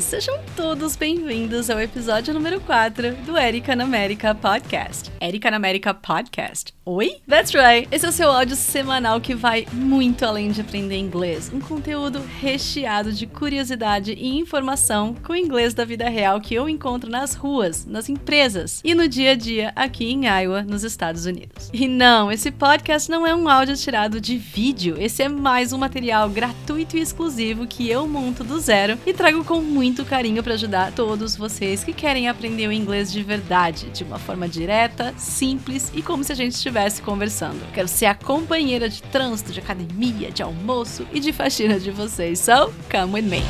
Sejam todos bem-vindos ao episódio número 4 do Erika na América Podcast. Erika na América Podcast. Oi? That's right! Esse é o seu áudio semanal que vai muito além de aprender inglês. Um conteúdo recheado de curiosidade e informação com o inglês da vida real que eu encontro nas ruas, nas empresas e no dia a dia aqui em Iowa, nos Estados Unidos. E não, esse podcast não é um áudio tirado de vídeo. Esse é mais um material gratuito e exclusivo que eu monto do zero e trago com muito carinho para ajudar todos vocês que querem aprender o inglês de verdade, de uma forma direta, simples e como se a gente estivesse conversando. Quero ser a companheira de trânsito, de academia, de almoço e de faxina de vocês. So, come with me.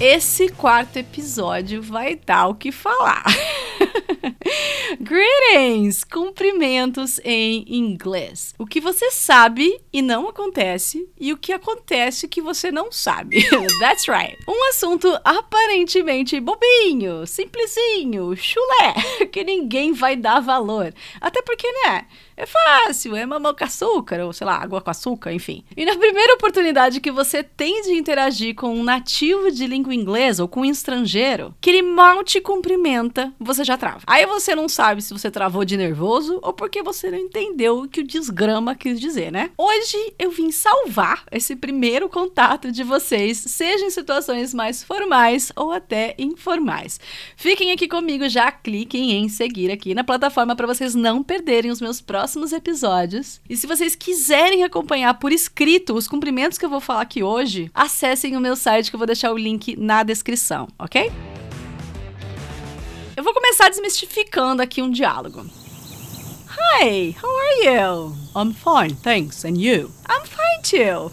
Esse quarto episódio vai dar o que falar. Greetings! Cumprimentos em inglês. O que você sabe e não acontece, e o que acontece que você não sabe. That's right. Um assunto aparentemente bobinho, simplesinho, chulé, que ninguém vai dar valor. Até porque, né? É fácil, é mamão com açúcar, ou sei lá, água com açúcar, enfim. E na primeira oportunidade que você tem de interagir com um nativo de língua inglesa ou com um estrangeiro, que ele mal te cumprimenta, você já trava. Aí você não sabe se você travou de nervoso ou porque você não entendeu o que o desgrama quis dizer, né? Hoje eu vim salvar esse primeiro contato de vocês, seja em situações mais formais ou até informais. Fiquem aqui comigo, já cliquem em seguir aqui na plataforma para vocês não perderem os meus próximos próximos episódios. E se vocês quiserem acompanhar por escrito os cumprimentos que eu vou falar aqui hoje, acessem o meu site que eu vou deixar o link na descrição, ok? Eu vou começar desmistificando aqui um diálogo. Hi, how are you? I'm fine, thanks. And you? I'm fine too.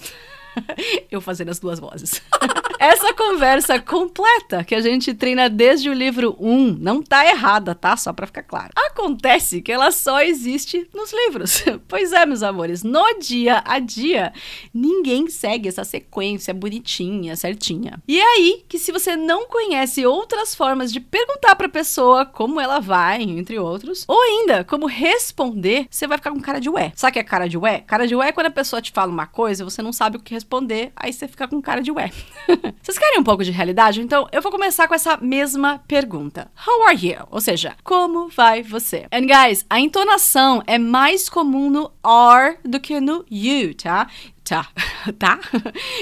eu fazendo as duas vozes. Essa conversa completa que a gente treina desde o livro 1 não tá errada, tá? Só pra ficar claro. Acontece que ela só existe nos livros. Pois é, meus amores, no dia a dia, ninguém segue essa sequência bonitinha, certinha. E é aí que se você não conhece outras formas de perguntar pra pessoa como ela vai, entre outros, ou ainda como responder, você vai ficar com cara de ué. Sabe o que é cara de ué? Cara de ué é quando a pessoa te fala uma coisa e você não sabe o que responder, aí você fica com cara de ué. Vocês querem um pouco de realidade? Então eu vou começar com essa mesma pergunta. How are you? Ou seja, como vai você? And guys, a entonação é mais comum no are do que no you, tá? Tá. tá?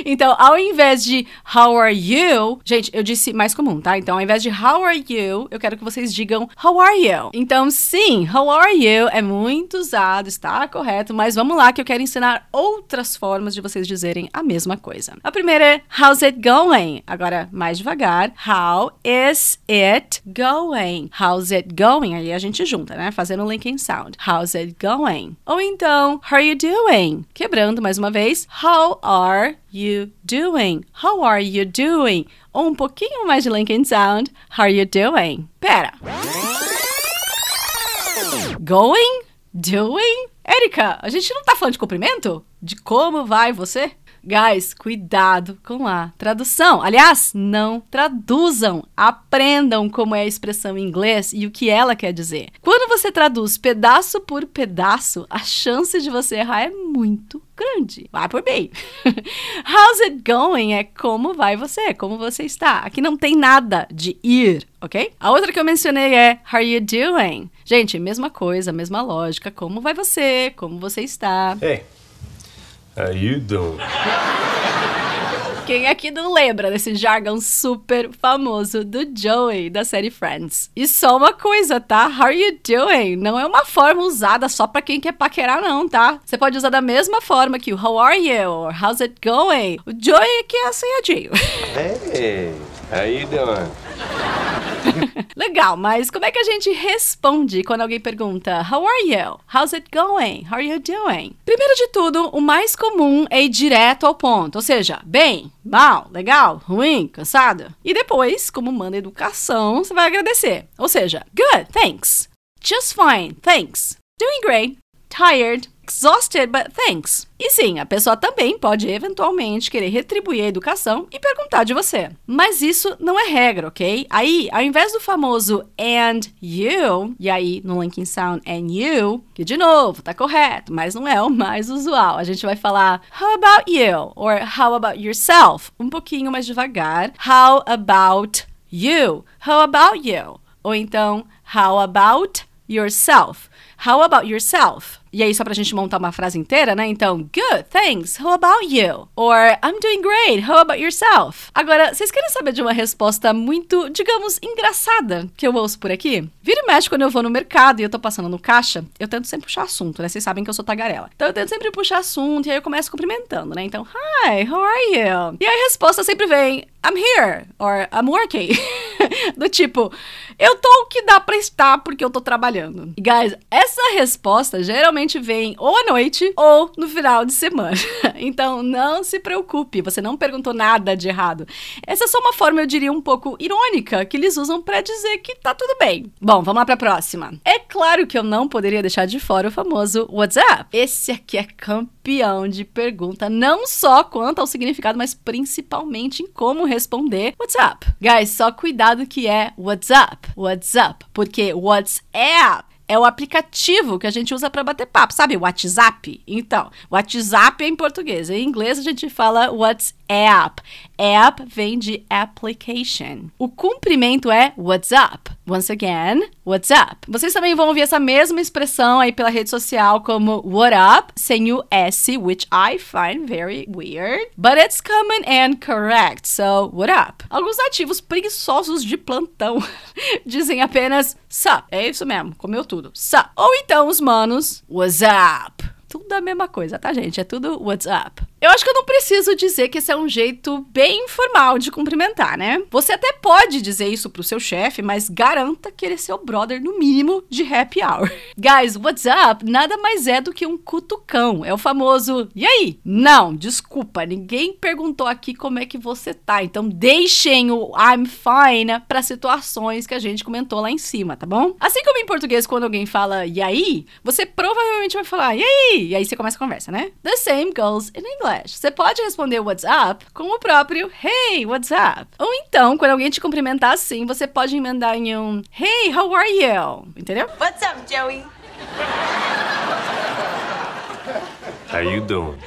Então, ao invés de how are you, gente, eu disse mais comum, tá? Então, ao invés de how are you, eu quero que vocês digam how are you. Então, sim, how are you é muito usado, está correto, mas vamos lá que eu quero ensinar outras formas de vocês dizerem a mesma coisa. A primeira é how's it going? Agora, mais devagar. How is it going? How's it going? Aí a gente junta, né? Fazendo o linking sound. How's it going? Ou então, how are you doing? Quebrando mais uma vez. How are you doing? How are you doing? Ou um pouquinho mais de Lincoln Sound. How are you doing? Pera. Going? Doing? Érica, a gente não tá falando de cumprimento? De como vai você? Guys, cuidado com a tradução. Aliás, não traduzam. Aprendam como é a expressão em inglês e o que ela quer dizer. Quando você traduz pedaço por pedaço, a chance de você errar é muito grande. Vai por bem. How's it going? É como vai você, como você está. Aqui não tem nada de ir, ok? A outra que eu mencionei é How are you doing? Gente, mesma coisa, mesma lógica. Como vai você? Como você está? Hey. How you doing? Quem aqui não lembra desse jargão super famoso do Joey da série Friends? E só uma coisa, tá? How are you doing? Não é uma forma usada só pra quem quer paquerar, não, tá? Você pode usar da mesma forma que o How are you? Or How's it going? O Joey aqui é assanhadinho. Hey, how you doing? Legal, mas como é que a gente responde quando alguém pergunta How are you? How's it going? How are you doing? Primeiro de tudo, o mais comum é ir direto ao ponto, ou seja, bem, mal, legal, ruim, cansado. E depois, como manda educação, você vai agradecer. Ou seja, good, thanks. Just fine, thanks. Doing great. Tired, exhausted, but thanks. E sim, a pessoa também pode eventualmente querer retribuir a educação e perguntar de você. Mas isso não é regra, ok? Aí, ao invés do famoso and you, e aí no linking sound and you, que de novo tá correto, mas não é o mais usual. A gente vai falar how about you or how about yourself, um pouquinho mais devagar. How about you? How about you? Ou então how about yourself? How about yourself? E aí, só pra gente montar uma frase inteira, né? Então, good, thanks. How about you? Or I'm doing great. How about yourself? Agora, vocês querem saber de uma resposta muito, digamos, engraçada que eu ouço por aqui? Vira e mexe quando eu vou no mercado e eu tô passando no caixa, eu tento sempre puxar assunto, né? Vocês sabem que eu sou tagarela. Então eu tento sempre puxar assunto e aí eu começo cumprimentando, né? Então, hi, how are you? E a resposta sempre vem, I'm here, or I'm working. Do tipo, eu tô o que dá pra estar porque eu tô trabalhando. Guys, essa resposta geralmente vem ou à noite ou no final de semana. Então não se preocupe, você não perguntou nada de errado. Essa é só uma forma, eu diria, um pouco irônica que eles usam para dizer que tá tudo bem. Bom, vamos lá para a próxima. É claro que eu não poderia deixar de fora o famoso WhatsApp. Esse aqui é campeão de pergunta, não só quanto ao significado, mas principalmente em como responder WhatsApp. Guys, só cuidado que é WhatsApp, WhatsApp, porque WhatsApp é o aplicativo que a gente usa para bater papo, sabe? WhatsApp. Então, WhatsApp é em português. Em inglês a gente fala WhatsApp. App vem de application. O cumprimento é WhatsApp. Once again, what's up? Vocês também vão ouvir essa mesma expressão aí pela rede social como what up, sem o S, which I find very weird, but it's common and correct. So, what up? Alguns nativos preguiçosos de plantão dizem apenas sup. É isso mesmo, comeu tudo. Sup. Ou então os manos, what's up? Tudo a mesma coisa, tá, gente? É tudo what's up. Eu acho que eu não preciso dizer que esse é um jeito bem informal de cumprimentar, né? Você até pode dizer isso pro seu chefe, mas garanta que ele é seu brother, no mínimo, de happy hour. Guys, what's up nada mais é do que um cutucão. É o famoso, e aí? Não, desculpa, ninguém perguntou aqui como é que você tá. Então deixem o I'm fine para situações que a gente comentou lá em cima, tá bom? Assim como em português, quando alguém fala e aí, você provavelmente vai falar e aí? E aí você começa a conversa, né? The same goes in English. Você pode responder what's up com o próprio Hey, what's up? Ou então, quando alguém te cumprimentar assim, você pode emendar em um Hey, how are you? Entendeu? What's up, Joey? How you doing?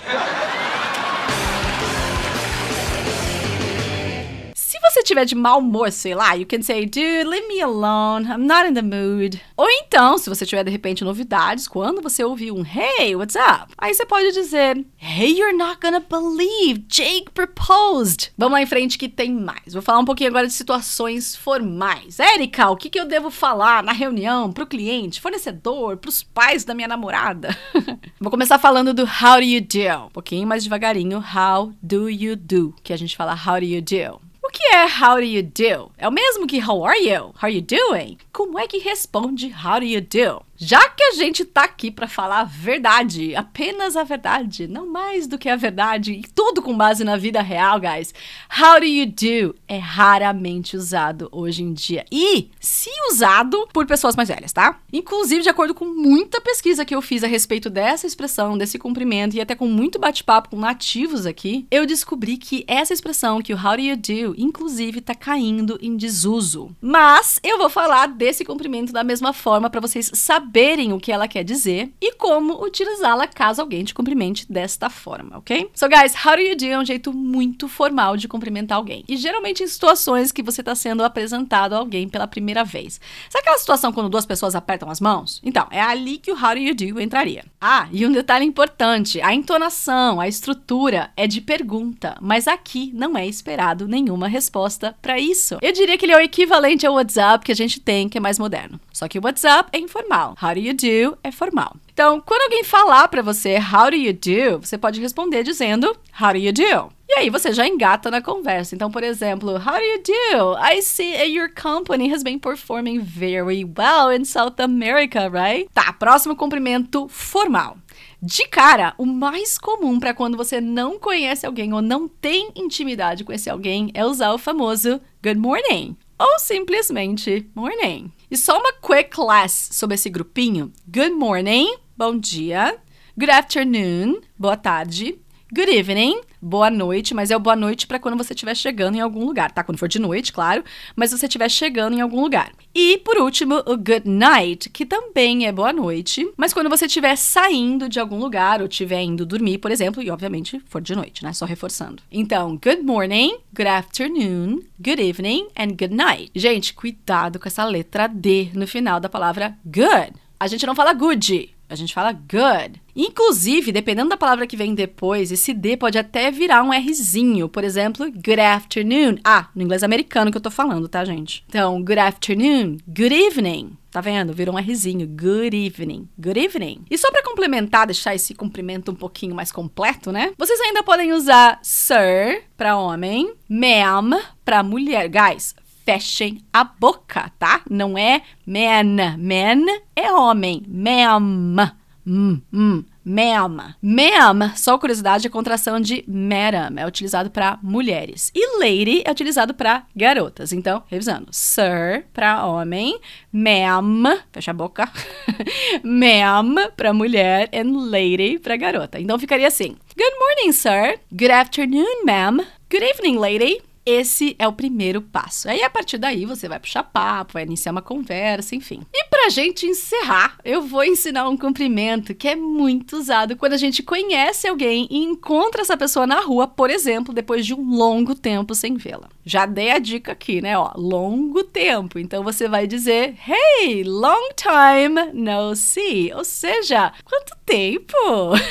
Tiver de mau humor, sei lá, you can say, dude, leave me alone, I'm not in the mood. Ou então, se você tiver de repente novidades, quando você ouvir um hey, what's up? Aí você pode dizer, hey, you're not gonna believe, Jake proposed. Vamos lá em frente que tem mais. Vou falar um pouquinho agora de situações formais. Érica, o que, que eu devo falar na reunião pro cliente, fornecedor, pros pais da minha namorada? Vou começar falando do how do you do? Um pouquinho mais devagarinho, how do you do? Que a gente fala how do you do? O que é how do you do? É o mesmo que how are you? How are you doing? Como é que responde how do you do? Já que a gente tá aqui para falar a verdade, apenas a verdade, não mais do que a verdade, e tudo com base na vida real, guys. How do you do é raramente usado hoje em dia. E se usado por pessoas mais velhas, tá? Inclusive, de acordo com muita pesquisa que eu fiz a respeito dessa expressão, desse cumprimento e até com muito bate-papo com nativos aqui, eu descobri que essa expressão, que o how do you do, inclusive tá caindo em desuso. Mas eu vou falar desse cumprimento da mesma forma para vocês saberem saberem o que ela quer dizer e como utilizá-la caso alguém te cumprimente desta forma, ok? So, guys, how do you do é um jeito muito formal de cumprimentar alguém. E geralmente em situações que você está sendo apresentado a alguém pela primeira vez. Sabe aquela situação quando duas pessoas apertam as mãos? Então, é ali que o how do you do entraria. Ah, e um detalhe importante: a entonação, a estrutura é de pergunta, mas aqui não é esperado nenhuma resposta para isso. Eu diria que ele é o equivalente ao WhatsApp que a gente tem, que é mais moderno. Só que o WhatsApp é informal. How do you do é formal. Então, quando alguém falar para você how do you do, você pode responder dizendo how do you do? E aí você já engata na conversa. Então, por exemplo, how do you do? I see your company has been performing very well in South America, right? Tá, próximo cumprimento formal. De cara, o mais comum para quando você não conhece alguém ou não tem intimidade com esse alguém é usar o famoso good morning ou simplesmente morning. E só uma quick class sobre esse grupinho. Good morning, bom dia. Good afternoon, boa tarde. Good evening, boa noite, mas é o boa noite para quando você estiver chegando em algum lugar, tá? Quando for de noite, claro, mas você estiver chegando em algum lugar. E por último, o good night, que também é boa noite, mas quando você estiver saindo de algum lugar ou estiver indo dormir, por exemplo, e obviamente for de noite, né? Só reforçando. Então, good morning, good afternoon, good evening and good night. Gente, cuidado com essa letra D no final da palavra good. A gente não fala good, a gente fala good. Inclusive, dependendo da palavra que vem depois, esse D pode até virar um Rzinho. Por exemplo, good afternoon. Ah, no inglês americano que eu tô falando, tá, gente? Então, good afternoon, good evening. Tá vendo? Virou um Rzinho. Good evening. Good evening. E só para complementar, deixar esse cumprimento um pouquinho mais completo, né? Vocês ainda podem usar sir para homem, ma'am para mulher. Guys, fechem a boca, tá? Não é man. Man é homem. Ma'am. Hum, hum. Ma'am. Só curiosidade, é contração de madam. É utilizado para mulheres. E lady é utilizado para garotas. Então, revisando. Sir para homem. Ma'am, fecha a boca. Ma'am para mulher. And lady para garota. Então, ficaria assim. Good morning, sir. Good afternoon, ma'am. Good evening, lady. Esse é o primeiro passo. Aí a partir daí você vai puxar papo, vai iniciar uma conversa, enfim. E pra gente encerrar, eu vou ensinar um cumprimento que é muito usado quando a gente conhece alguém e encontra essa pessoa na rua, por exemplo, depois de um longo tempo sem vê-la. Já dei a dica aqui, né? Ó, longo tempo. Então você vai dizer: Hey, long time no see. Ou seja, quanto tempo?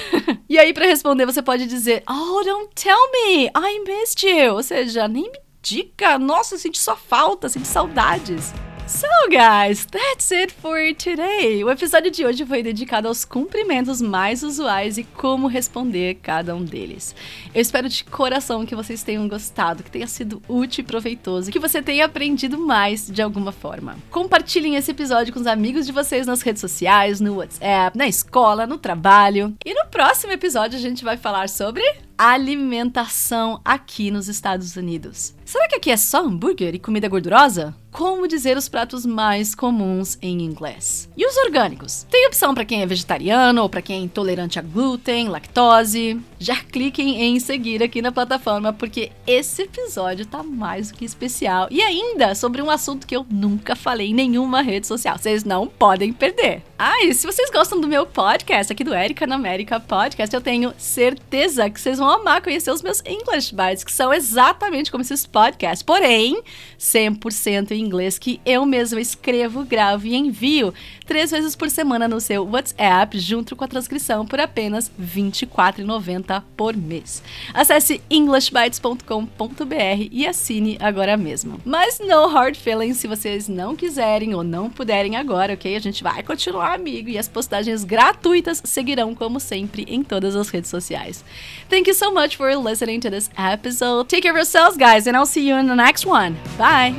e aí, para responder, você pode dizer: Oh, don't tell me, I missed you. Ou seja, nem me diga, nossa, senti sua falta, senti saudades. So, guys, that's it for today. O episódio de hoje foi dedicado aos cumprimentos mais usuais e como responder cada um deles. Eu espero de coração que vocês tenham gostado, que tenha sido útil e proveitoso, que você tenha aprendido mais de alguma forma. Compartilhem esse episódio com os amigos de vocês nas redes sociais, no WhatsApp, na escola, no trabalho. E no próximo episódio a gente vai falar sobre alimentação aqui nos Estados Unidos. Será que aqui é só hambúrguer e comida gordurosa? Como dizer os pratos mais comuns em inglês? E os orgânicos? Tem opção para quem é vegetariano ou para quem é intolerante a glúten, lactose? Já cliquem em seguir aqui na plataforma porque esse episódio tá mais do que especial e ainda sobre um assunto que eu nunca falei em nenhuma rede social. Vocês não podem perder. Ah, e se vocês gostam do meu podcast aqui do Erika na América Podcast, eu tenho certeza que vocês vão amar conhecer os meus English Bites, que são exatamente como esses podcasts, porém 100% em inglês que eu mesma escrevo, gravo e envio três vezes por semana no seu WhatsApp, junto com a transcrição por apenas R$ 24,90 por mês. Acesse englishbites.com.br e assine agora mesmo. Mas no hard feelings se vocês não quiserem ou não puderem agora, ok? A gente vai continuar amigo e as postagens gratuitas seguirão como sempre em todas as redes sociais. Thank you so much for listening to this episode. Take care of yourselves, guys, and I'll see you in the next one. Bye!